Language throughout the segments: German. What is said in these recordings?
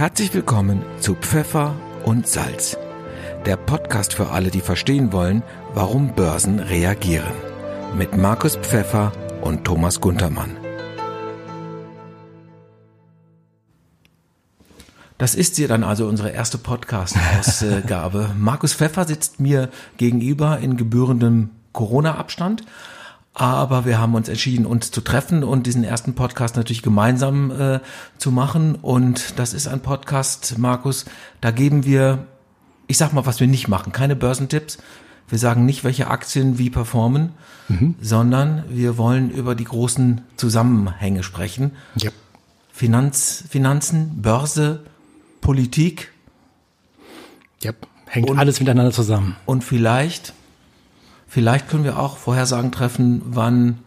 Herzlich willkommen zu Pfeffer und Salz, der Podcast für alle, die verstehen wollen, warum Börsen reagieren. Mit Markus Pfeffer und Thomas Guntermann. Das ist sie dann also unsere erste Podcast-Ausgabe. Markus Pfeffer sitzt mir gegenüber in gebührendem Corona-Abstand. Aber wir haben uns entschieden, uns zu treffen und diesen ersten Podcast natürlich gemeinsam äh, zu machen. Und das ist ein Podcast, Markus, da geben wir, ich sag mal, was wir nicht machen, keine Börsentipps. Wir sagen nicht, welche Aktien wie performen, mhm. sondern wir wollen über die großen Zusammenhänge sprechen. Yep. Finanz, Finanzen, Börse, Politik. Yep. Hängt und, alles miteinander zusammen. Und vielleicht Vielleicht können wir auch Vorhersagen treffen, wann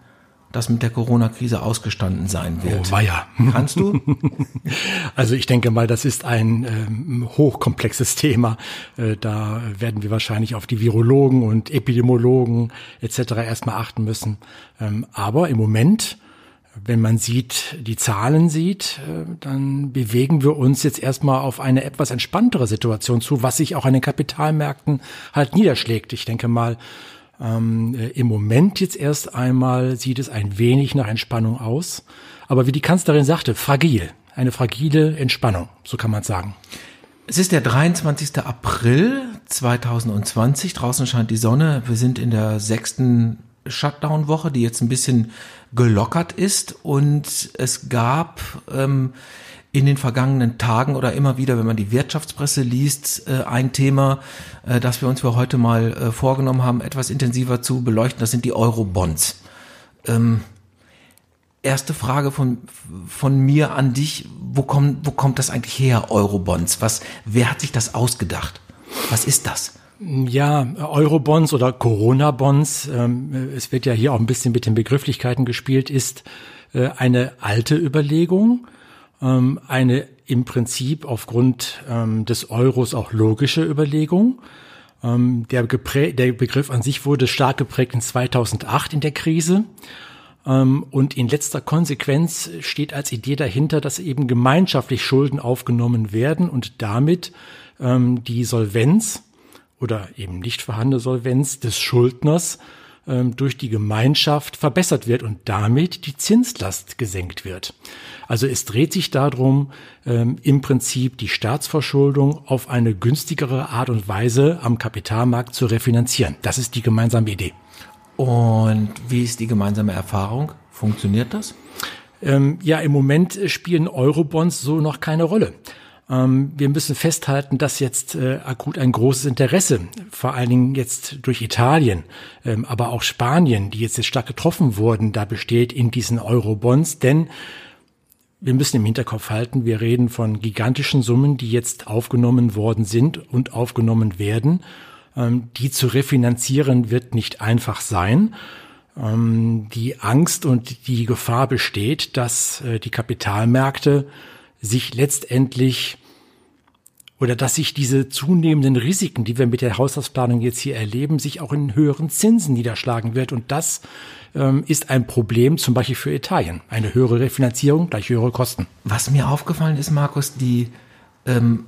das mit der Corona-Krise ausgestanden sein wird. Oh, weia. Kannst du? Also ich denke mal, das ist ein ähm, hochkomplexes Thema. Äh, da werden wir wahrscheinlich auf die Virologen und Epidemiologen etc. erstmal achten müssen. Ähm, aber im Moment, wenn man sieht, die Zahlen sieht, äh, dann bewegen wir uns jetzt erstmal auf eine etwas entspanntere Situation zu, was sich auch an den Kapitalmärkten halt niederschlägt. Ich denke mal, ähm, äh, Im Moment jetzt erst einmal sieht es ein wenig nach Entspannung aus. Aber wie die Kanzlerin sagte, fragil. Eine fragile Entspannung, so kann man sagen. Es ist der 23. April 2020. Draußen scheint die Sonne. Wir sind in der sechsten Shutdown-Woche, die jetzt ein bisschen gelockert ist. Und es gab ähm, in den vergangenen Tagen oder immer wieder, wenn man die Wirtschaftspresse liest, äh, ein Thema, äh, das wir uns für heute mal äh, vorgenommen haben, etwas intensiver zu beleuchten. Das sind die Euro-Bonds. Ähm, erste Frage von, von mir an dich. Wo kommt, wo kommt das eigentlich her, Euro-Bonds? Was, wer hat sich das ausgedacht? Was ist das? Ja, Euro-Bonds oder Corona-Bonds, ähm, es wird ja hier auch ein bisschen mit den Begrifflichkeiten gespielt, ist eine alte Überlegung, ähm, eine im Prinzip aufgrund ähm, des Euros auch logische Überlegung. Ähm, der, der Begriff an sich wurde stark geprägt in 2008 in der Krise. Ähm, und in letzter Konsequenz steht als Idee dahinter, dass eben gemeinschaftlich Schulden aufgenommen werden und damit ähm, die Solvenz oder eben nicht vorhandene Solvenz des Schuldners ähm, durch die Gemeinschaft verbessert wird und damit die Zinslast gesenkt wird. Also es dreht sich darum, ähm, im Prinzip die Staatsverschuldung auf eine günstigere Art und Weise am Kapitalmarkt zu refinanzieren. Das ist die gemeinsame Idee. Und wie ist die gemeinsame Erfahrung? Funktioniert das? Ähm, ja, im Moment spielen Eurobonds so noch keine Rolle. Ähm, wir müssen festhalten, dass jetzt äh, akut ein großes Interesse, vor allen Dingen jetzt durch Italien, ähm, aber auch Spanien, die jetzt, jetzt stark getroffen wurden, da besteht in diesen Eurobonds, denn wir müssen im Hinterkopf halten, wir reden von gigantischen Summen, die jetzt aufgenommen worden sind und aufgenommen werden. Ähm, die zu refinanzieren wird nicht einfach sein. Die Angst und die Gefahr besteht, dass äh, die Kapitalmärkte sich letztendlich oder dass sich diese zunehmenden Risiken, die wir mit der Haushaltsplanung jetzt hier erleben, sich auch in höheren Zinsen niederschlagen wird. Und das ähm, ist ein Problem zum Beispiel für Italien. Eine höhere Refinanzierung gleich höhere Kosten. Was mir aufgefallen ist, Markus, die ähm,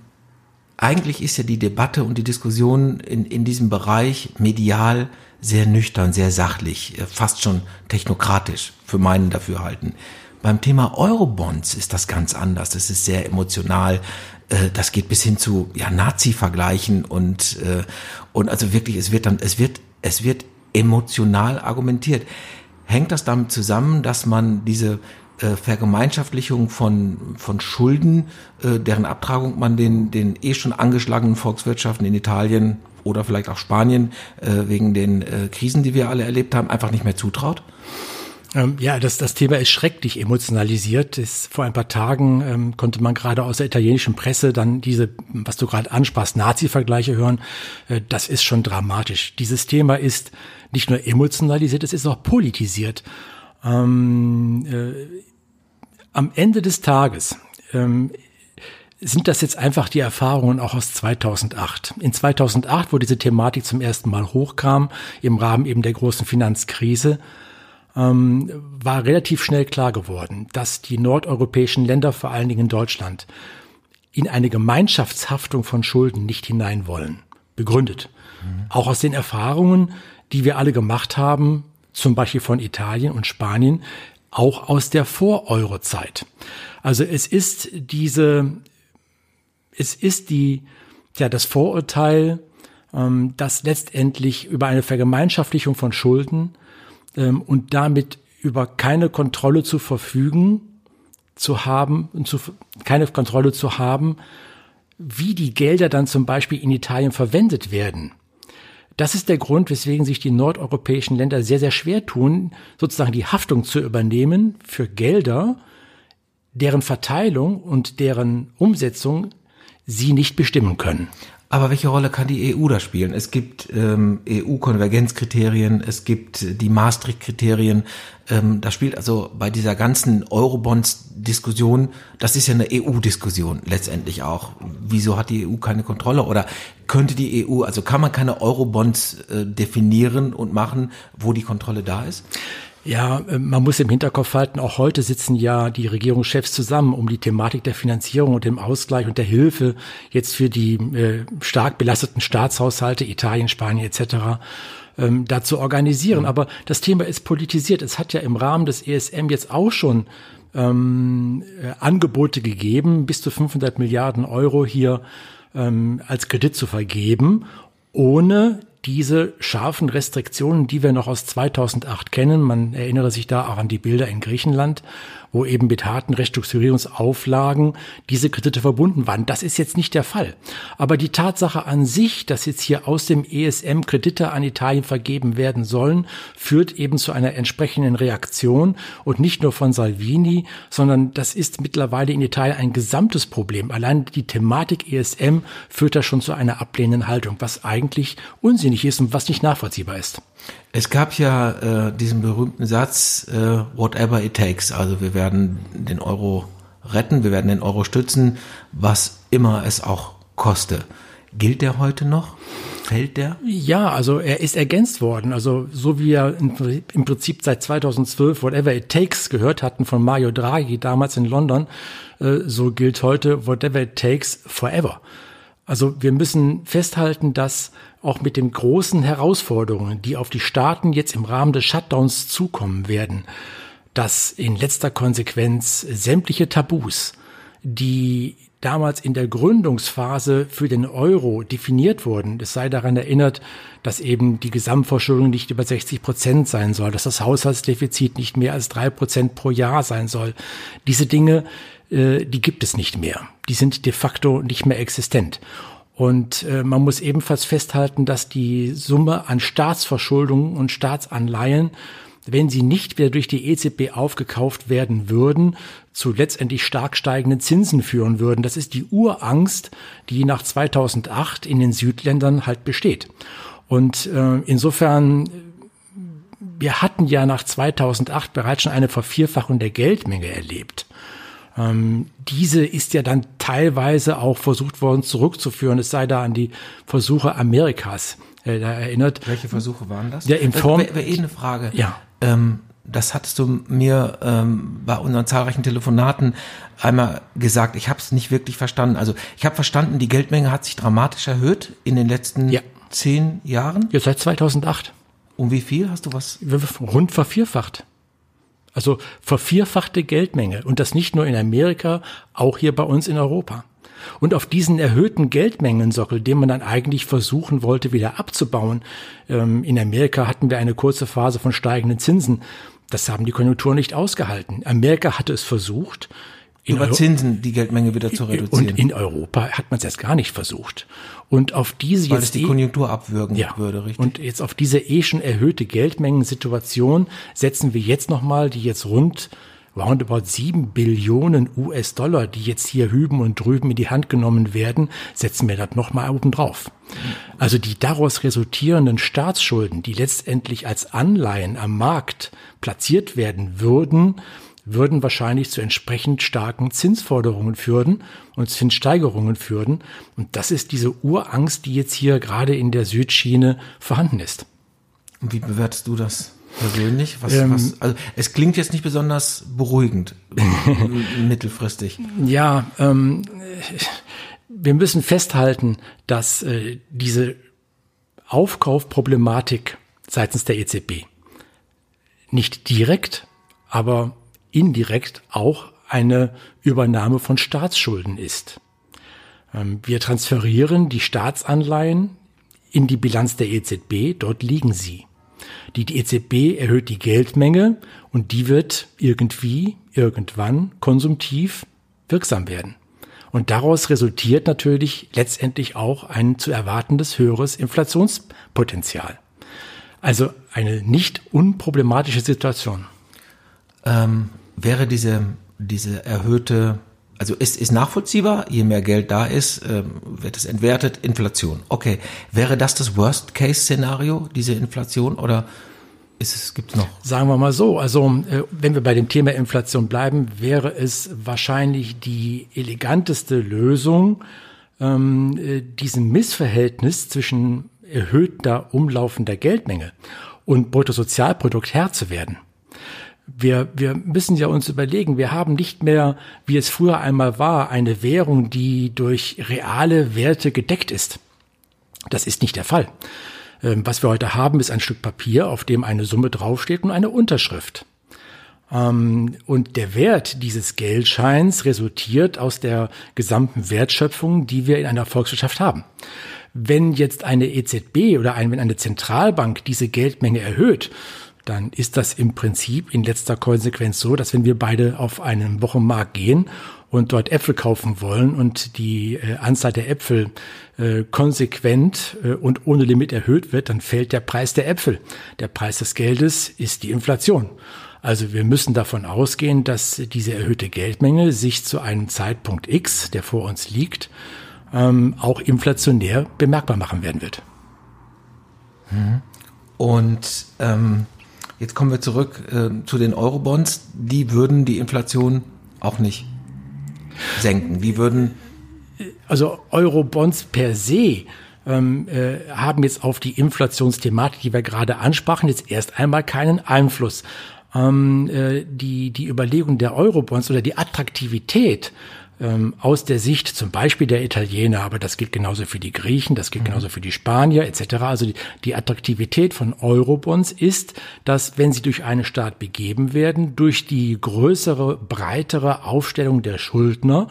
eigentlich ist ja die Debatte und die Diskussion in, in diesem Bereich medial sehr nüchtern, sehr sachlich, äh, fast schon technokratisch für meinen Dafürhalten. Beim Thema Eurobonds ist das ganz anders. Das ist sehr emotional. Äh, das geht bis hin zu ja, Nazi-Vergleichen und, äh, und also wirklich, es wird dann, es wird, es wird emotional argumentiert. Hängt das damit zusammen, dass man diese äh, Vergemeinschaftlichung von, von Schulden, äh, deren Abtragung man den, den eh schon angeschlagenen Volkswirtschaften in Italien oder vielleicht auch Spanien äh, wegen den äh, Krisen, die wir alle erlebt haben, einfach nicht mehr zutraut? Ähm, ja, das, das Thema ist schrecklich emotionalisiert. Das, vor ein paar Tagen ähm, konnte man gerade aus der italienischen Presse dann diese, was du gerade ansprachst, Nazi-Vergleiche hören. Äh, das ist schon dramatisch. Dieses Thema ist nicht nur emotionalisiert, es ist auch politisiert. Ähm, äh, am Ende des Tages ähm, sind das jetzt einfach die Erfahrungen auch aus 2008. In 2008, wo diese Thematik zum ersten Mal hochkam, im Rahmen eben der großen Finanzkrise, ähm, war relativ schnell klar geworden, dass die nordeuropäischen Länder, vor allen Dingen in Deutschland, in eine Gemeinschaftshaftung von Schulden nicht hinein wollen. Begründet. Mhm. Auch aus den Erfahrungen, die wir alle gemacht haben, zum Beispiel von Italien und Spanien, auch aus der Vor-Euro-Zeit. Also es ist diese, es ist die, ja, das Vorurteil, ähm, dass letztendlich über eine Vergemeinschaftlichung von Schulden ähm, und damit über keine Kontrolle zu verfügen, zu haben und zu, keine Kontrolle zu haben, wie die Gelder dann zum Beispiel in Italien verwendet werden. Das ist der Grund, weswegen sich die nordeuropäischen Länder sehr, sehr schwer tun, sozusagen die Haftung zu übernehmen für Gelder, deren Verteilung und deren Umsetzung sie nicht bestimmen können. Aber welche Rolle kann die EU da spielen? Es gibt ähm, EU-Konvergenzkriterien, es gibt die Maastricht-Kriterien. Ähm, da spielt also bei dieser ganzen Eurobonds-Diskussion, das ist ja eine EU-Diskussion letztendlich auch. Wieso hat die EU keine Kontrolle? Oder könnte die EU, also kann man keine Eurobonds äh, definieren und machen, wo die Kontrolle da ist? Ja, äh, man muss im Hinterkopf halten, auch heute sitzen ja die Regierungschefs zusammen, um die Thematik der Finanzierung und dem Ausgleich und der Hilfe jetzt für die äh, stark belasteten Staatshaushalte, Italien, Spanien etc., ähm, da zu organisieren. Aber das Thema ist politisiert. Es hat ja im Rahmen des ESM jetzt auch schon ähm, äh, Angebote gegeben, bis zu 500 Milliarden Euro hier ähm, als Kredit zu vergeben, ohne diese scharfen Restriktionen, die wir noch aus 2008 kennen, man erinnere sich da auch an die Bilder in Griechenland, wo eben mit harten Restrukturierungsauflagen diese Kredite verbunden waren. Das ist jetzt nicht der Fall. Aber die Tatsache an sich, dass jetzt hier aus dem ESM Kredite an Italien vergeben werden sollen, führt eben zu einer entsprechenden Reaktion und nicht nur von Salvini, sondern das ist mittlerweile in Italien ein gesamtes Problem. Allein die Thematik ESM führt da schon zu einer ablehnenden Haltung, was eigentlich unsinnig ist und was nicht nachvollziehbar ist. Es gab ja äh, diesen berühmten Satz, äh, whatever it takes. Also wir werden den Euro retten, wir werden den Euro stützen, was immer es auch koste. Gilt der heute noch? Fällt der? Ja, also er ist ergänzt worden. Also so wie wir im Prinzip seit 2012 Whatever It Takes gehört hatten von Mario Draghi damals in London, äh, so gilt heute Whatever It Takes Forever. Also wir müssen festhalten, dass auch mit den großen Herausforderungen, die auf die Staaten jetzt im Rahmen des Shutdowns zukommen werden, dass in letzter Konsequenz sämtliche Tabus, die damals in der Gründungsphase für den Euro definiert wurden. Es sei daran erinnert, dass eben die Gesamtverschuldung nicht über 60 Prozent sein soll, dass das Haushaltsdefizit nicht mehr als drei Prozent pro Jahr sein soll. Diese Dinge, äh, die gibt es nicht mehr. Die sind de facto nicht mehr existent. Und äh, man muss ebenfalls festhalten, dass die Summe an Staatsverschuldungen und Staatsanleihen, wenn sie nicht wieder durch die EZB aufgekauft werden würden, zu letztendlich stark steigenden Zinsen führen würden. Das ist die Urangst, die nach 2008 in den Südländern halt besteht. Und äh, insofern, wir hatten ja nach 2008 bereits schon eine Vervierfachung der Geldmenge erlebt. Ähm, diese ist ja dann teilweise auch versucht worden zurückzuführen. Es sei da an die Versuche Amerikas äh, da erinnert. Welche Versuche waren das? Ja, in Form. Wäre wär eh eine Frage. Ja. Ähm, das hattest du mir ähm, bei unseren zahlreichen Telefonaten einmal gesagt. Ich habe es nicht wirklich verstanden. Also ich habe verstanden, die Geldmenge hat sich dramatisch erhöht in den letzten ja. zehn Jahren. Ja, seit 2008. Um wie viel hast du was? Rund vervierfacht. Also vervierfachte Geldmenge und das nicht nur in Amerika, auch hier bei uns in Europa. Und auf diesen erhöhten Geldmengensockel, den man dann eigentlich versuchen wollte, wieder abzubauen. Ähm, in Amerika hatten wir eine kurze Phase von steigenden Zinsen. Das haben die Konjunkturen nicht ausgehalten. Amerika hatte es versucht, über Zinsen die Geldmenge wieder zu reduzieren. Und in Europa hat man es jetzt gar nicht versucht. Und auf diese Weil jetzt die eh Konjunktur abwürgen ja, würde, richtig? Und jetzt auf diese eh schon erhöhte Geldmengensituation setzen wir jetzt nochmal die jetzt rund roundabout sieben Billionen US-Dollar, die jetzt hier hüben und drüben in die Hand genommen werden, setzen wir das nochmal oben drauf. Also die daraus resultierenden Staatsschulden, die letztendlich als Anleihen am Markt platziert werden würden, würden wahrscheinlich zu entsprechend starken Zinsforderungen führen und Zinssteigerungen führen. Und das ist diese Urangst, die jetzt hier gerade in der Südschiene vorhanden ist. Und wie bewertest du das persönlich? Was, ähm, was, also es klingt jetzt nicht besonders beruhigend mittelfristig. Ja, ähm, wir müssen festhalten, dass äh, diese Aufkaufproblematik seitens der EZB nicht direkt, aber indirekt auch eine Übernahme von Staatsschulden ist. Ähm, wir transferieren die Staatsanleihen in die Bilanz der EZB, dort liegen sie. Die, die EZB erhöht die Geldmenge und die wird irgendwie, irgendwann konsumtiv wirksam werden. Und daraus resultiert natürlich letztendlich auch ein zu erwartendes höheres Inflationspotenzial. Also eine nicht unproblematische Situation. Ähm, wäre diese, diese erhöhte, also ist, ist nachvollziehbar, je mehr Geld da ist, ähm, wird es entwertet, Inflation. Okay, wäre das das Worst-Case-Szenario, diese Inflation, oder ist es, gibt's noch? Sagen wir mal so, also äh, wenn wir bei dem Thema Inflation bleiben, wäre es wahrscheinlich die eleganteste Lösung, ähm, äh, diesem Missverhältnis zwischen erhöhter umlaufender Geldmenge und Bruttosozialprodukt Herr zu werden. Wir, wir müssen ja uns überlegen, wir haben nicht mehr, wie es früher einmal war, eine Währung, die durch reale Werte gedeckt ist. Das ist nicht der Fall. Ähm, was wir heute haben, ist ein Stück Papier, auf dem eine Summe draufsteht und eine Unterschrift. Ähm, und der Wert dieses Geldscheins resultiert aus der gesamten Wertschöpfung, die wir in einer Volkswirtschaft haben. Wenn jetzt eine EZB oder eine Zentralbank diese Geldmenge erhöht, dann ist das im Prinzip in letzter Konsequenz so, dass wenn wir beide auf einen Wochenmarkt gehen und dort Äpfel kaufen wollen und die äh, Anzahl der Äpfel äh, konsequent äh, und ohne Limit erhöht wird, dann fällt der Preis der Äpfel. Der Preis des Geldes ist die Inflation. Also wir müssen davon ausgehen, dass diese erhöhte Geldmenge sich zu einem Zeitpunkt X, der vor uns liegt, ähm, auch inflationär bemerkbar machen werden wird. Mhm. Und ähm, jetzt kommen wir zurück äh, zu den Eurobonds. Die würden die Inflation auch nicht senken? Die würden also Eurobonds per se ähm, äh, haben jetzt auf die Inflationsthematik, die wir gerade ansprachen, jetzt erst einmal keinen Einfluss. Ähm, äh, die, die Überlegung der Eurobonds oder die Attraktivität ähm, aus der Sicht zum Beispiel der Italiener, aber das gilt genauso für die Griechen, das gilt mhm. genauso für die Spanier etc. Also die, die Attraktivität von Eurobonds ist, dass wenn sie durch einen Staat begeben werden, durch die größere, breitere Aufstellung der Schuldner,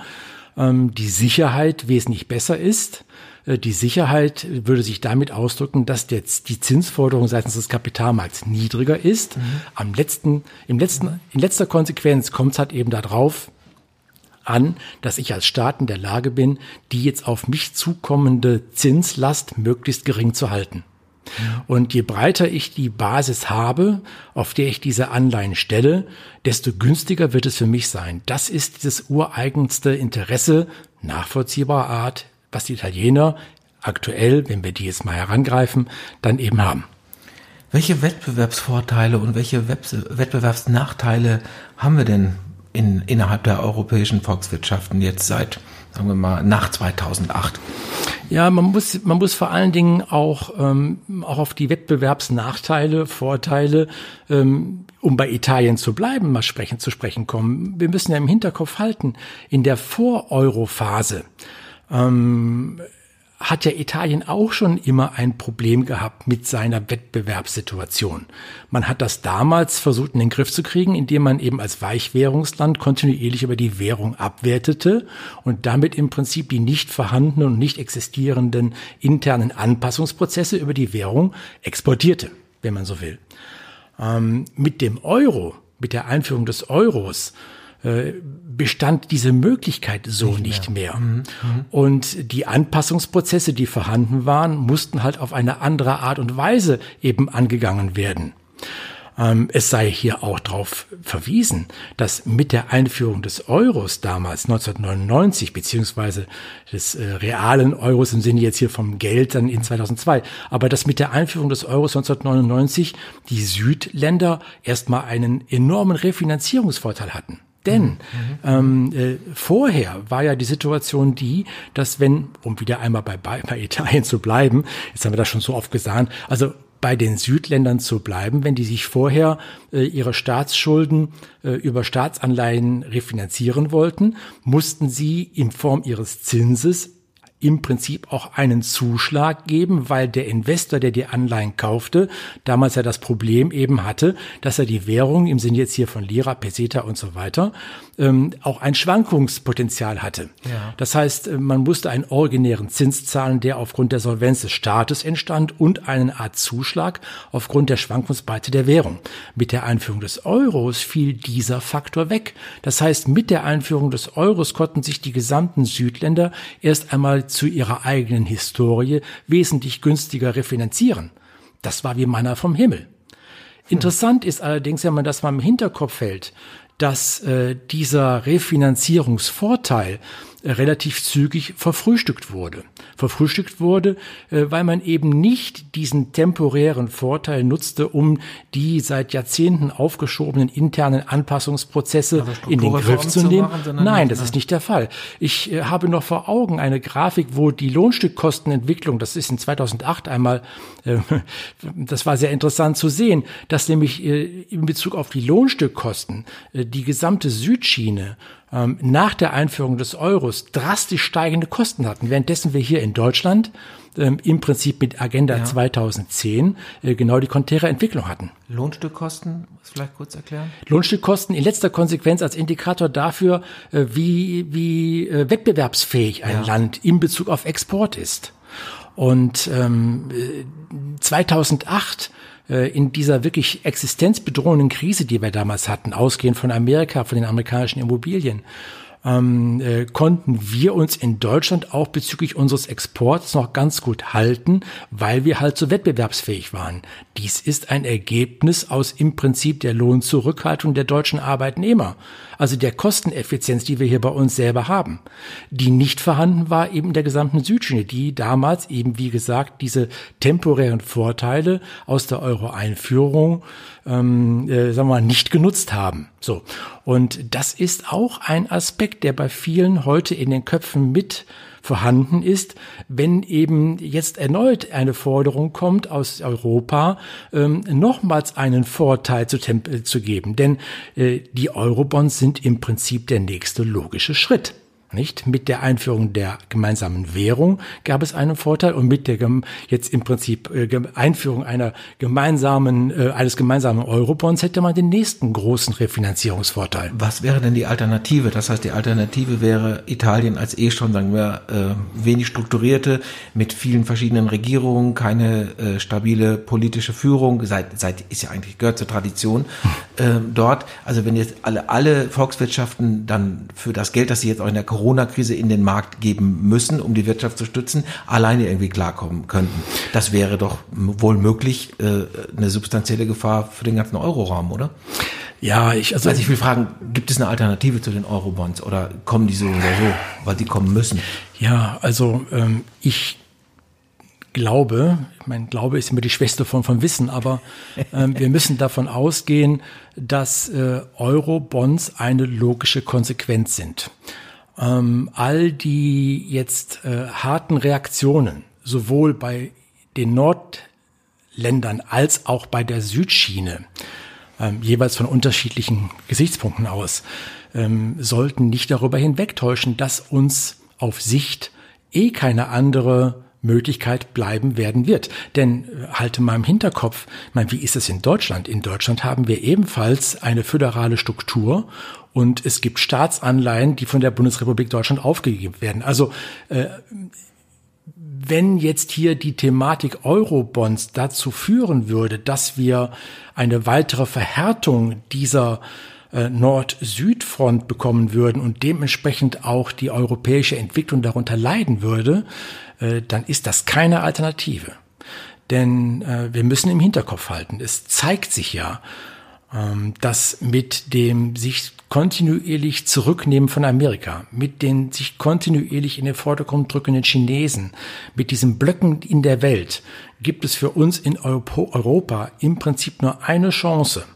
ähm, die Sicherheit wesentlich besser ist. Äh, die Sicherheit würde sich damit ausdrücken, dass jetzt die Zinsforderung seitens des Kapitalmarkts niedriger ist. Mhm. Am letzten, im letzten, in letzter Konsequenz kommt es halt eben darauf, an, dass ich als Staat in der Lage bin, die jetzt auf mich zukommende Zinslast möglichst gering zu halten. Und je breiter ich die Basis habe, auf der ich diese Anleihen stelle, desto günstiger wird es für mich sein. Das ist dieses ureigenste Interesse nachvollziehbarer Art, was die Italiener aktuell, wenn wir die jetzt mal herangreifen, dann eben haben. Welche Wettbewerbsvorteile und welche Wettbewerbsnachteile haben wir denn in, innerhalb der europäischen Volkswirtschaften jetzt seit, sagen wir mal, nach 2008? Ja, man muss, man muss vor allen Dingen auch, ähm, auch auf die Wettbewerbsnachteile, Vorteile, ähm, um bei Italien zu bleiben, mal sprechen, zu sprechen kommen. Wir müssen ja im Hinterkopf halten, in der Vor-Euro-Phase ähm, hat ja Italien auch schon immer ein Problem gehabt mit seiner Wettbewerbssituation. Man hat das damals versucht in den Griff zu kriegen, indem man eben als Weichwährungsland kontinuierlich über die Währung abwertete und damit im Prinzip die nicht vorhandenen und nicht existierenden internen Anpassungsprozesse über die Währung exportierte, wenn man so will. Ähm, mit dem Euro, mit der Einführung des Euros, bestand diese Möglichkeit so nicht, nicht mehr. mehr. Mhm. Mhm. Und die Anpassungsprozesse, die vorhanden waren, mussten halt auf eine andere Art und Weise eben angegangen werden. Ähm, es sei hier auch darauf verwiesen, dass mit der Einführung des Euros damals 1999 beziehungsweise des äh, realen Euros im Sinne jetzt hier vom Geld dann in 2002, aber dass mit der Einführung des Euros 1999 die Südländer erstmal einen enormen Refinanzierungsvorteil hatten. Denn ähm, äh, vorher war ja die Situation die, dass wenn, um wieder einmal bei, bei, bei Italien zu bleiben, jetzt haben wir das schon so oft gesagt, also bei den Südländern zu bleiben, wenn die sich vorher äh, ihre Staatsschulden äh, über Staatsanleihen refinanzieren wollten, mussten sie in Form ihres Zinses im Prinzip auch einen Zuschlag geben, weil der Investor, der die Anleihen kaufte, damals ja das Problem eben hatte, dass er die Währung im Sinne jetzt hier von Lira, Peseta und so weiter ähm, auch ein Schwankungspotenzial hatte. Ja. Das heißt, äh, man musste einen originären Zins zahlen, der aufgrund der Solvenz des Staates entstand und einen Art Zuschlag aufgrund der Schwankungsbreite der Währung. Mit der Einführung des Euros fiel dieser Faktor weg. Das heißt, mit der Einführung des Euros konnten sich die gesamten Südländer erst einmal zu ihrer eigenen Historie wesentlich günstiger refinanzieren. Das war wie Manna vom Himmel. Interessant ist allerdings, wenn man das mal im Hinterkopf hält, dass äh, dieser Refinanzierungsvorteil relativ zügig verfrühstückt wurde. Verfrühstückt wurde, äh, weil man eben nicht diesen temporären Vorteil nutzte, um die seit Jahrzehnten aufgeschobenen internen Anpassungsprozesse in den Griff zu nehmen. Zu machen, Nein, das ist nicht der Fall. Ich äh, habe noch vor Augen eine Grafik, wo die Lohnstückkostenentwicklung, das ist in 2008 einmal, äh, das war sehr interessant zu sehen, dass nämlich in Bezug auf die Lohnstückkosten die gesamte Südschiene ähm, nach der Einführung des Euros drastisch steigende Kosten hatten, währenddessen wir hier in Deutschland ähm, im Prinzip mit Agenda ja. 2010 äh, genau die konträre Entwicklung hatten. Lohnstückkosten, vielleicht kurz erklären? Lohnstückkosten in letzter Konsequenz als Indikator dafür, äh, wie, wie äh, wettbewerbsfähig ein ja. Land in Bezug auf Export ist. Und ähm, 2008 äh, in dieser wirklich existenzbedrohenden Krise, die wir damals hatten, ausgehend von Amerika, von den amerikanischen Immobilien, ähm, äh, konnten wir uns in Deutschland auch bezüglich unseres Exports noch ganz gut halten, weil wir halt so wettbewerbsfähig waren. Dies ist ein Ergebnis aus im Prinzip der Lohnzurückhaltung der deutschen Arbeitnehmer, also der Kosteneffizienz, die wir hier bei uns selber haben, die nicht vorhanden war eben in der gesamten Südschiene, die damals eben, wie gesagt, diese temporären Vorteile aus der Euro-Einführung ähm, äh, sagen wir mal, nicht genutzt haben. So. Und das ist auch ein Aspekt, der bei vielen heute in den Köpfen mit vorhanden ist, wenn eben jetzt erneut eine Forderung kommt aus Europa, ähm, nochmals einen Vorteil zu, äh, zu geben. Denn äh, die Eurobonds sind im Prinzip der nächste logische Schritt. Nicht? Mit der Einführung der gemeinsamen Währung gab es einen Vorteil und mit der jetzt im Prinzip äh, Einführung einer gemeinsamen, äh, eines gemeinsamen Eurobonds hätte man den nächsten großen Refinanzierungsvorteil. Was wäre denn die Alternative? Das heißt, die Alternative wäre Italien als eh schon, sagen wir, äh, wenig strukturierte, mit vielen verschiedenen Regierungen, keine stabile politische Führung, seit, seit ist ja eigentlich gehört zur Tradition äh, dort. Also wenn jetzt alle, alle Volkswirtschaften dann für das Geld, das sie jetzt auch in der Corona Corona-Krise in den Markt geben müssen, um die Wirtschaft zu stützen, alleine irgendwie klarkommen könnten. Das wäre doch wohl möglich äh, eine substanzielle Gefahr für den ganzen Euroraum, oder? Ja, ich also, also ich will fragen, gibt es eine Alternative zu den Eurobonds oder kommen die so oder so, weil die kommen müssen? Ja, also ähm, ich glaube, mein Glaube ist immer die schwächste Form von Wissen, aber ähm, wir müssen davon ausgehen, dass äh, Eurobonds eine logische Konsequenz sind ähm, all die jetzt äh, harten Reaktionen, sowohl bei den Nordländern als auch bei der Südschiene, ähm, jeweils von unterschiedlichen Gesichtspunkten aus, ähm, sollten nicht darüber hinwegtäuschen, dass uns auf Sicht eh keine andere Möglichkeit bleiben werden wird. Denn äh, halte mal im Hinterkopf, ich meine, wie ist es in Deutschland? In Deutschland haben wir ebenfalls eine föderale Struktur und es gibt Staatsanleihen, die von der Bundesrepublik Deutschland aufgegeben werden. Also äh, wenn jetzt hier die Thematik Eurobonds dazu führen würde, dass wir eine weitere Verhärtung dieser äh, Nord-Süd-Front bekommen würden und dementsprechend auch die europäische Entwicklung darunter leiden würde, äh, dann ist das keine Alternative. Denn äh, wir müssen im Hinterkopf halten, es zeigt sich ja, ähm, dass mit dem sich kontinuierlich zurücknehmen von Amerika, mit den sich kontinuierlich in den Vordergrund drückenden Chinesen, mit diesen Blöcken in der Welt, gibt es für uns in Europa im Prinzip nur eine Chance,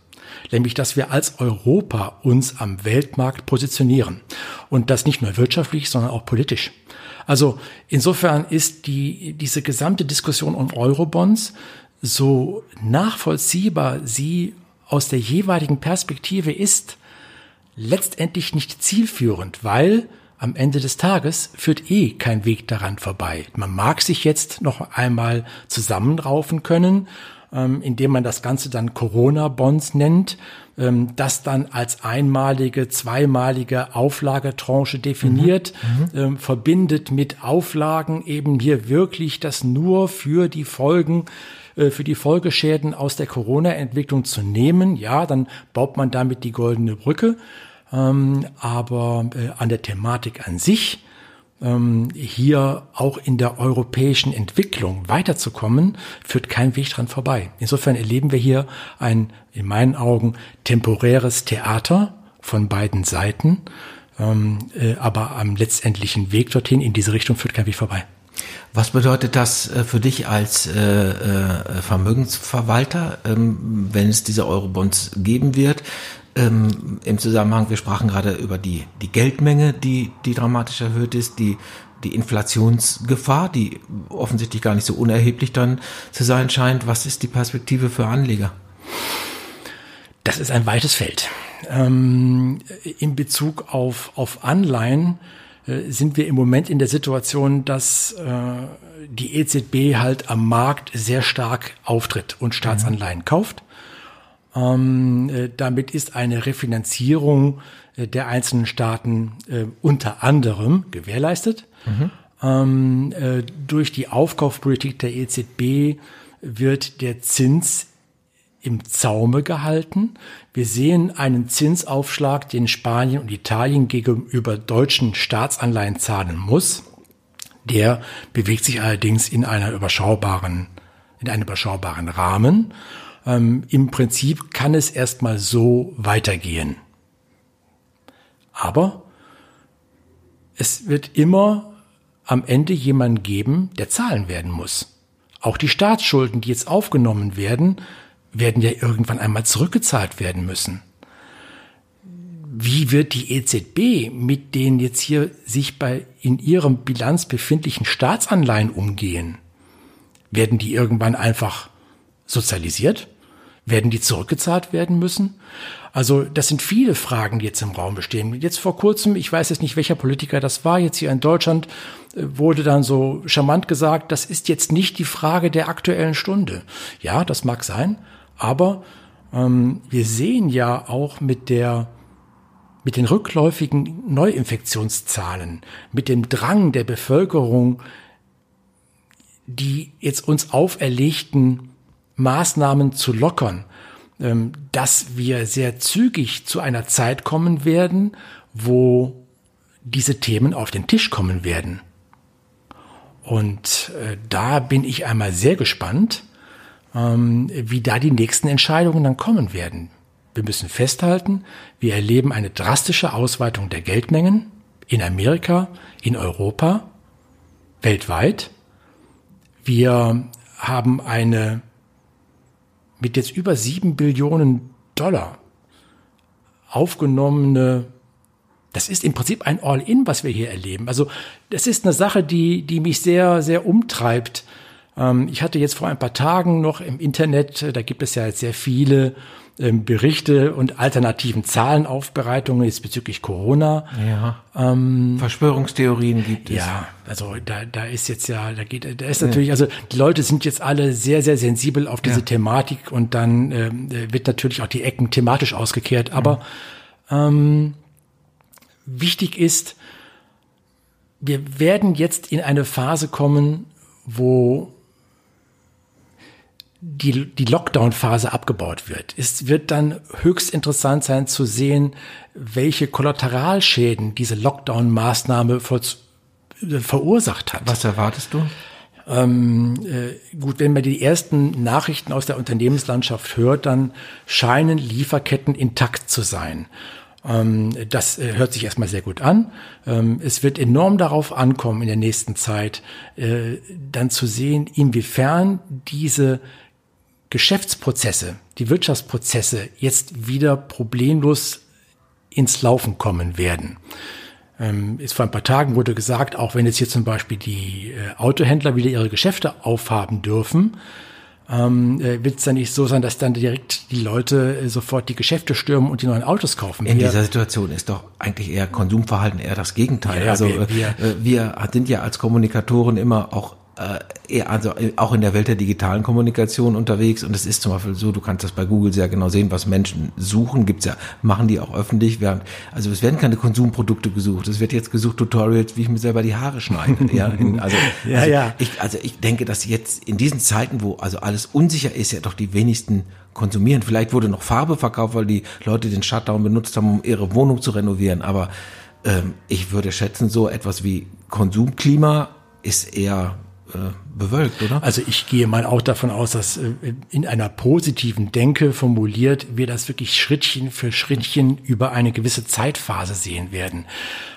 nämlich dass wir als Europa uns am Weltmarkt positionieren. Und das nicht nur wirtschaftlich, sondern auch politisch. Also insofern ist die, diese gesamte Diskussion um Eurobonds so nachvollziehbar sie aus der jeweiligen Perspektive ist, letztendlich nicht zielführend, weil am Ende des Tages führt eh kein Weg daran vorbei. Man mag sich jetzt noch einmal zusammenraufen können, ähm, indem man das Ganze dann Corona-Bonds nennt, ähm, das dann als einmalige, zweimalige Auflagetranche definiert, mhm. Mhm. Ähm, verbindet mit Auflagen eben hier wirklich das nur für die Folgen äh, für die Folgeschäden aus der Corona-Entwicklung zu nehmen. Ja, dann baut man damit die goldene Brücke. Ähm, aber äh, an der Thematik an sich, ähm, hier auch in der europäischen Entwicklung weiterzukommen, führt kein Weg dran vorbei. Insofern erleben wir hier ein, in meinen Augen, temporäres Theater von beiden Seiten. Ähm, äh, aber am letztendlichen Weg dorthin in diese Richtung führt kein Weg vorbei. Was bedeutet das äh, für dich als äh, äh, Vermögensverwalter, ähm, wenn es diese Eurobonds geben wird? Ähm, Im Zusammenhang, wir sprachen gerade über die, die Geldmenge, die, die dramatisch erhöht ist, die, die Inflationsgefahr, die offensichtlich gar nicht so unerheblich dann zu sein scheint. Was ist die Perspektive für Anleger? Das ist ein weites Feld. Ähm, in Bezug auf, auf Anleihen äh, sind wir im Moment in der Situation, dass äh, die EZB halt am Markt sehr stark auftritt und Staatsanleihen mhm. kauft. Ähm, äh, damit ist eine Refinanzierung äh, der einzelnen Staaten äh, unter anderem gewährleistet. Mhm. Ähm, äh, durch die Aufkaufpolitik der EZB wird der Zins im Zaume gehalten. Wir sehen einen Zinsaufschlag, den Spanien und Italien gegenüber deutschen Staatsanleihen zahlen muss. Der bewegt sich allerdings in einer überschaubaren, in einem überschaubaren Rahmen. Ähm, Im Prinzip kann es erstmal so weitergehen. Aber es wird immer am Ende jemanden geben, der zahlen werden muss. Auch die Staatsschulden, die jetzt aufgenommen werden, werden ja irgendwann einmal zurückgezahlt werden müssen. Wie wird die EZB mit den jetzt hier sich bei in ihrem Bilanz befindlichen Staatsanleihen umgehen? Werden die irgendwann einfach sozialisiert? Werden die zurückgezahlt werden müssen? Also das sind viele Fragen, die jetzt im Raum bestehen. Jetzt vor kurzem, ich weiß jetzt nicht, welcher Politiker das war, jetzt hier in Deutschland, äh, wurde dann so charmant gesagt, das ist jetzt nicht die Frage der aktuellen Stunde. Ja, das mag sein, aber ähm, wir sehen ja auch mit der mit den rückläufigen Neuinfektionszahlen, mit dem Drang der Bevölkerung, die jetzt uns auferlegten Maßnahmen zu lockern, ähm, dass wir sehr zügig zu einer Zeit kommen werden, wo diese Themen auf den Tisch kommen werden. Und äh, da bin ich einmal sehr gespannt, ähm, wie da die nächsten Entscheidungen dann kommen werden. Wir müssen festhalten, wir erleben eine drastische Ausweitung der Geldmengen in Amerika, in Europa, weltweit. Wir haben eine mit jetzt über sieben Billionen Dollar aufgenommene das ist im Prinzip ein All-in, was wir hier erleben. Also das ist eine Sache, die, die mich sehr, sehr umtreibt. Ähm, ich hatte jetzt vor ein paar Tagen noch im Internet, äh, da gibt es ja jetzt sehr viele ähm, Berichte und alternativen Zahlenaufbereitungen jetzt bezüglich Corona. Ja. Ähm, Verschwörungstheorien gibt es. Ja, also da, da ist jetzt ja, da geht, da ist natürlich, also die Leute sind jetzt alle sehr, sehr sensibel auf diese ja. Thematik und dann ähm, wird natürlich auch die Ecken thematisch ausgekehrt. Aber ähm, wichtig ist, wir werden jetzt in eine Phase kommen, wo die, die Lockdown-Phase abgebaut wird. Es wird dann höchst interessant sein zu sehen, welche Kollateralschäden diese Lockdown-Maßnahme verursacht hat. Was erwartest du? Ähm, äh, gut, wenn man die ersten Nachrichten aus der Unternehmenslandschaft hört, dann scheinen Lieferketten intakt zu sein. Ähm, das äh, hört sich erstmal sehr gut an. Ähm, es wird enorm darauf ankommen in der nächsten Zeit, äh, dann zu sehen, inwiefern diese Geschäftsprozesse, die Wirtschaftsprozesse jetzt wieder problemlos ins Laufen kommen werden. Ähm, ist vor ein paar Tagen wurde gesagt, auch wenn jetzt hier zum Beispiel die äh, Autohändler wieder ihre Geschäfte aufhaben dürfen, ähm, äh, wird es dann nicht so sein, dass dann direkt die Leute äh, sofort die Geschäfte stürmen und die neuen Autos kaufen. In wir, dieser Situation ist doch eigentlich eher Konsumverhalten eher das Gegenteil. Ja, also wir, wir, äh, wir sind ja als Kommunikatoren immer auch also äh, auch in der Welt der digitalen Kommunikation unterwegs und es ist zum Beispiel so, du kannst das bei Google sehr genau sehen, was Menschen suchen, gibt's ja, machen die auch öffentlich, während, also es werden keine Konsumprodukte gesucht, es wird jetzt gesucht Tutorials, wie ich mir selber die Haare schneide, ja, in, also, ja, also ja. ich, also ich denke, dass jetzt in diesen Zeiten, wo also alles unsicher ist, ja doch die wenigsten konsumieren. Vielleicht wurde noch Farbe verkauft, weil die Leute den Shutdown benutzt haben, um ihre Wohnung zu renovieren, aber ähm, ich würde schätzen, so etwas wie Konsumklima ist eher äh, bewölkt, oder? Also ich gehe mal auch davon aus, dass äh, in einer positiven Denke formuliert wir das wirklich Schrittchen für Schrittchen über eine gewisse Zeitphase sehen werden.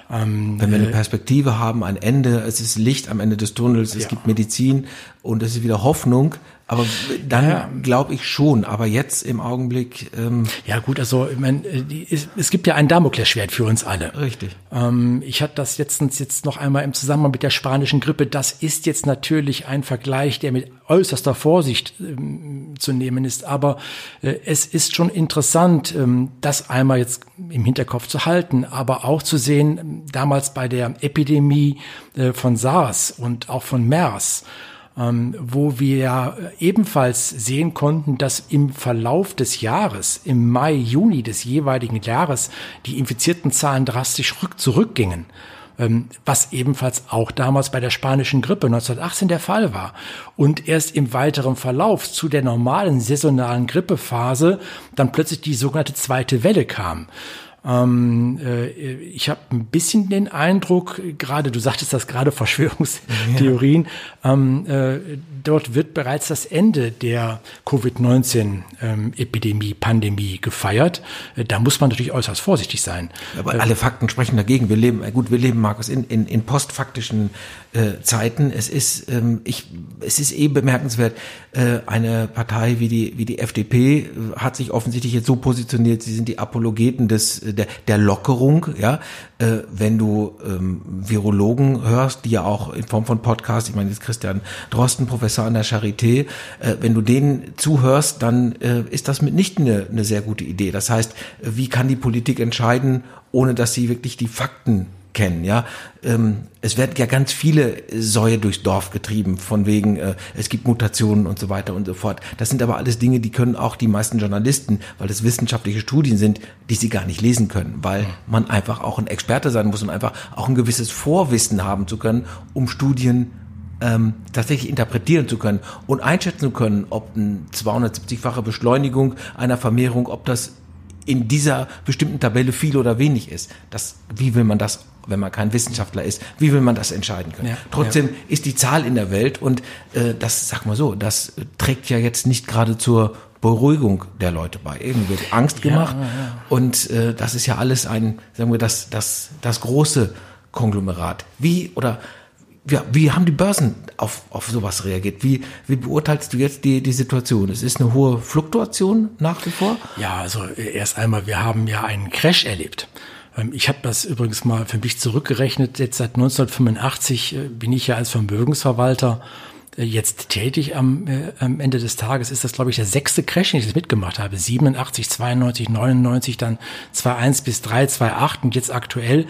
Ähm, Wenn wir eine äh, Perspektive haben, ein Ende, es ist Licht am Ende des Tunnels, es ja. gibt Medizin und es ist wieder Hoffnung, aber dann ja. glaube ich schon. Aber jetzt im Augenblick. Ähm ja gut, also ich mein, es, es gibt ja ein Damoklesschwert für uns alle. Richtig. Ähm, ich hatte das jetzt, jetzt noch einmal im Zusammenhang mit der spanischen Grippe. Das ist jetzt natürlich ein Vergleich, der mit äußerster Vorsicht ähm, zu nehmen ist. Aber äh, es ist schon interessant, ähm, das einmal jetzt im Hinterkopf zu halten, aber auch zu sehen, damals bei der Epidemie äh, von SARS und auch von MERS, ähm, wo wir ebenfalls sehen konnten, dass im Verlauf des Jahres, im Mai, Juni des jeweiligen Jahres, die infizierten Zahlen drastisch zurückgingen ähm, was ebenfalls auch damals bei der spanischen Grippe 1918 der Fall war. Und erst im weiteren Verlauf zu der normalen saisonalen Grippephase dann plötzlich die sogenannte zweite Welle kam. Ähm, äh, ich habe ein bisschen den Eindruck, gerade du sagtest das gerade Verschwörungstheorien, ja. ähm, äh, dort wird bereits das Ende der Covid-19-Epidemie, ähm, Pandemie gefeiert. Äh, da muss man natürlich äußerst vorsichtig sein. Aber alle Fakten sprechen dagegen. Wir leben, äh, gut, wir leben, Markus, in, in, in postfaktischen äh, Zeiten. Es ist, ähm, ich, es ist eh bemerkenswert, äh, eine Partei wie die, wie die FDP hat sich offensichtlich jetzt so positioniert, sie sind die Apologeten des, der, der Lockerung, ja. Äh, wenn du ähm, Virologen hörst, die ja auch in Form von Podcast, ich meine jetzt Christian Drosten, Professor an der Charité, äh, wenn du denen zuhörst, dann äh, ist das mitnichten eine, eine sehr gute Idee. Das heißt, wie kann die Politik entscheiden, ohne dass sie wirklich die Fakten kennen, ja. Ähm, es werden ja ganz viele Säue durchs Dorf getrieben, von wegen, äh, es gibt Mutationen und so weiter und so fort. Das sind aber alles Dinge, die können auch die meisten Journalisten, weil es wissenschaftliche Studien sind, die sie gar nicht lesen können, weil man einfach auch ein Experte sein muss und einfach auch ein gewisses Vorwissen haben zu können, um Studien ähm, tatsächlich interpretieren zu können und einschätzen zu können, ob eine 270-fache Beschleunigung einer Vermehrung, ob das in dieser bestimmten Tabelle viel oder wenig ist. Das, wie will man das, wenn man kein Wissenschaftler ist, wie will man das entscheiden können? Ja, Trotzdem ja. ist die Zahl in der Welt und äh, das, sag mal so, das trägt ja jetzt nicht gerade zur Beruhigung der Leute bei. Irgendwie wird Angst gemacht ja, und äh, das ist ja alles ein, sagen wir, das, das, das große Konglomerat. Wie oder ja, wie haben die Börsen auf, auf sowas reagiert? Wie, wie beurteilst du jetzt die, die Situation? Es ist eine hohe Fluktuation nach wie vor? Ja, also äh, erst einmal, wir haben ja einen Crash erlebt. Ähm, ich habe das übrigens mal für mich zurückgerechnet. Jetzt seit 1985 äh, bin ich ja als Vermögensverwalter äh, jetzt tätig. Am, äh, am Ende des Tages ist das, glaube ich, der sechste Crash, den ich das mitgemacht habe. 87, 92, 99, dann 2.1 bis 3, 2.8 und jetzt aktuell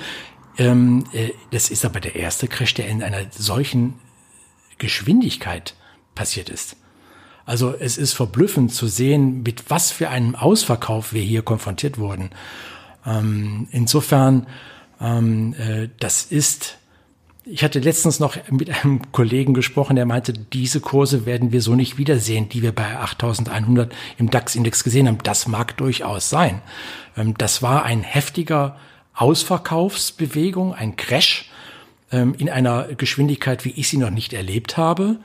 ähm, äh, das ist aber der erste Crash, der in einer solchen Geschwindigkeit passiert ist. Also es ist verblüffend zu sehen, mit was für einem Ausverkauf wir hier konfrontiert wurden. Ähm, insofern, ähm, äh, das ist, ich hatte letztens noch mit einem Kollegen gesprochen, der meinte, diese Kurse werden wir so nicht wiedersehen, die wir bei 8100 im DAX-Index gesehen haben. Das mag durchaus sein. Ähm, das war ein heftiger Ausverkaufsbewegung, ein Crash ähm, in einer Geschwindigkeit, wie ich sie noch nicht erlebt habe.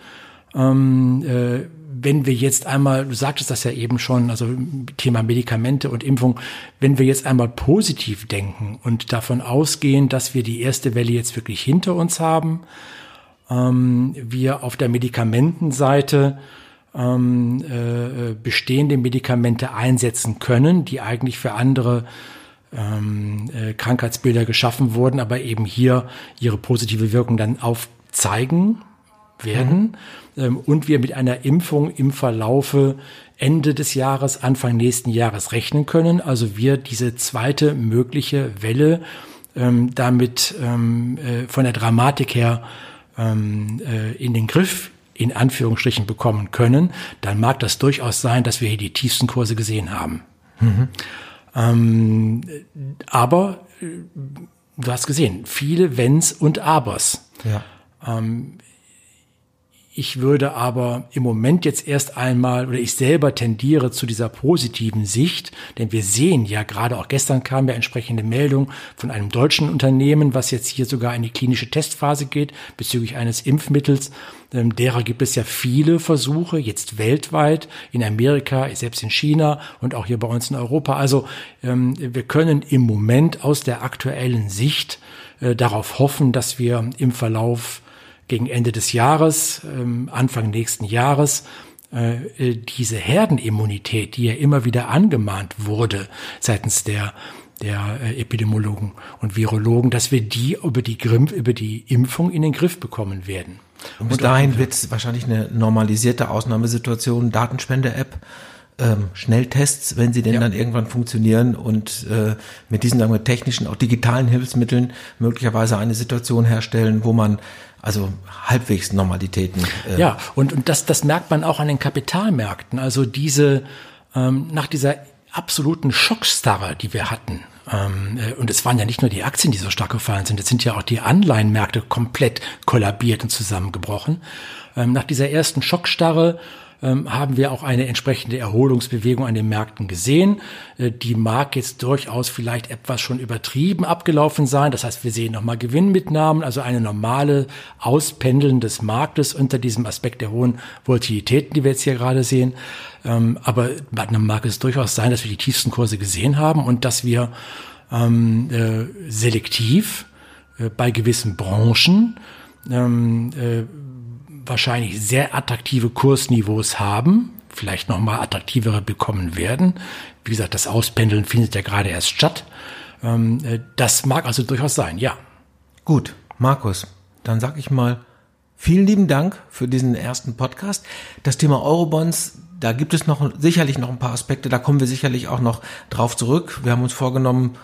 Ähm, äh, wenn wir jetzt einmal, du sagtest das ja eben schon, also Thema Medikamente und Impfung, wenn wir jetzt einmal positiv denken und davon ausgehen, dass wir die erste Welle jetzt wirklich hinter uns haben, ähm, wir auf der Medikamentenseite ähm, äh, bestehende Medikamente einsetzen können, die eigentlich für andere ähm, äh, Krankheitsbilder geschaffen wurden, aber eben hier ihre positive Wirkung dann aufzeigen, werden mhm. Ähm, und wir mit einer Impfung im Verlaufe Ende des Jahres, Anfang nächsten Jahres rechnen können. Also wir diese zweite mögliche Welle ähm, damit ähm, äh, von der Dramatik her ähm, äh, in den Griff in Anführungsstrichen bekommen können, dann mag das durchaus sein, dass wir hier die tiefsten Kurse gesehen haben. Mhm. Ähm, aber äh, du hast gesehen, viele Wenns und Abers. Ja. Ähm, ich würde aber im Moment jetzt erst einmal, oder ich selber tendiere zu dieser positiven Sicht, denn wir sehen ja gerade, auch gestern kam ja entsprechende Meldung von einem deutschen Unternehmen, was jetzt hier sogar in die klinische Testphase geht, bezüglich eines Impfmittels. Ähm, derer gibt es ja viele Versuche, jetzt weltweit, in Amerika, selbst in China und auch hier bei uns in Europa. Also ähm, wir können im Moment aus der aktuellen Sicht äh, darauf hoffen, dass wir im Verlauf gegen Ende des Jahres, ähm, Anfang nächsten Jahres, äh, äh, diese Herdenimmunität, die ja immer wieder angemahnt wurde seitens der der äh, Epidemiologen und Virologen, dass wir die über die, Grimm, über die Impfung in den Griff bekommen werden. Und bis dahin wird es wahrscheinlich eine normalisierte Ausnahmesituation, Datenspende-App, ähm, Schnelltests, wenn sie denn ja. dann irgendwann funktionieren und äh, mit diesen sagen wir, technischen, auch digitalen Hilfsmitteln möglicherweise eine Situation herstellen, wo man also halbwegs Normalitäten. Äh ja, und, und das, das merkt man auch an den Kapitalmärkten. Also diese, ähm, nach dieser absoluten Schockstarre, die wir hatten, ähm, äh, und es waren ja nicht nur die Aktien, die so stark gefallen sind, es sind ja auch die Anleihenmärkte komplett kollabiert und zusammengebrochen. Ähm, nach dieser ersten Schockstarre ähm, haben wir auch eine entsprechende Erholungsbewegung an den Märkten gesehen. Äh, die mag jetzt durchaus vielleicht etwas schon übertrieben abgelaufen sein. Das heißt, wir sehen nochmal Gewinnmitnahmen, also eine normale Auspendeln des Marktes unter diesem Aspekt der hohen Volatilitäten, die wir jetzt hier gerade sehen. Ähm, aber dann mag es durchaus sein, dass wir die tiefsten Kurse gesehen haben und dass wir ähm, äh, selektiv äh, bei gewissen Branchen wahrscheinlich sehr attraktive Kursniveaus haben, vielleicht nochmal attraktivere bekommen werden. Wie gesagt, das Auspendeln findet ja gerade erst statt. Ähm, äh, das mag also durchaus sein, ja. Gut, Markus, dann sag ich mal vielen lieben Dank für diesen ersten Podcast. Das Thema Eurobonds, da gibt es noch sicherlich noch ein paar Aspekte, da kommen wir sicherlich auch noch drauf zurück. Wir haben uns vorgenommen,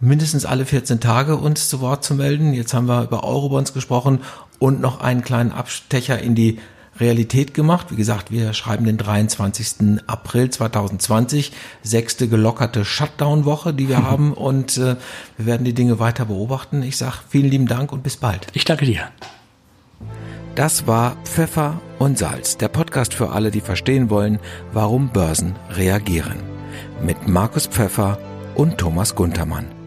mindestens alle 14 Tage uns zu Wort zu melden. Jetzt haben wir über Eurobonds gesprochen und noch einen kleinen Abstecher in die Realität gemacht. Wie gesagt, wir schreiben den 23. April 2020, sechste gelockerte Shutdown-Woche, die wir haben und äh, wir werden die Dinge weiter beobachten. Ich sage vielen lieben Dank und bis bald. Ich danke dir. Das war Pfeffer und Salz, der Podcast für alle, die verstehen wollen, warum Börsen reagieren. Mit Markus Pfeffer und Thomas Guntermann.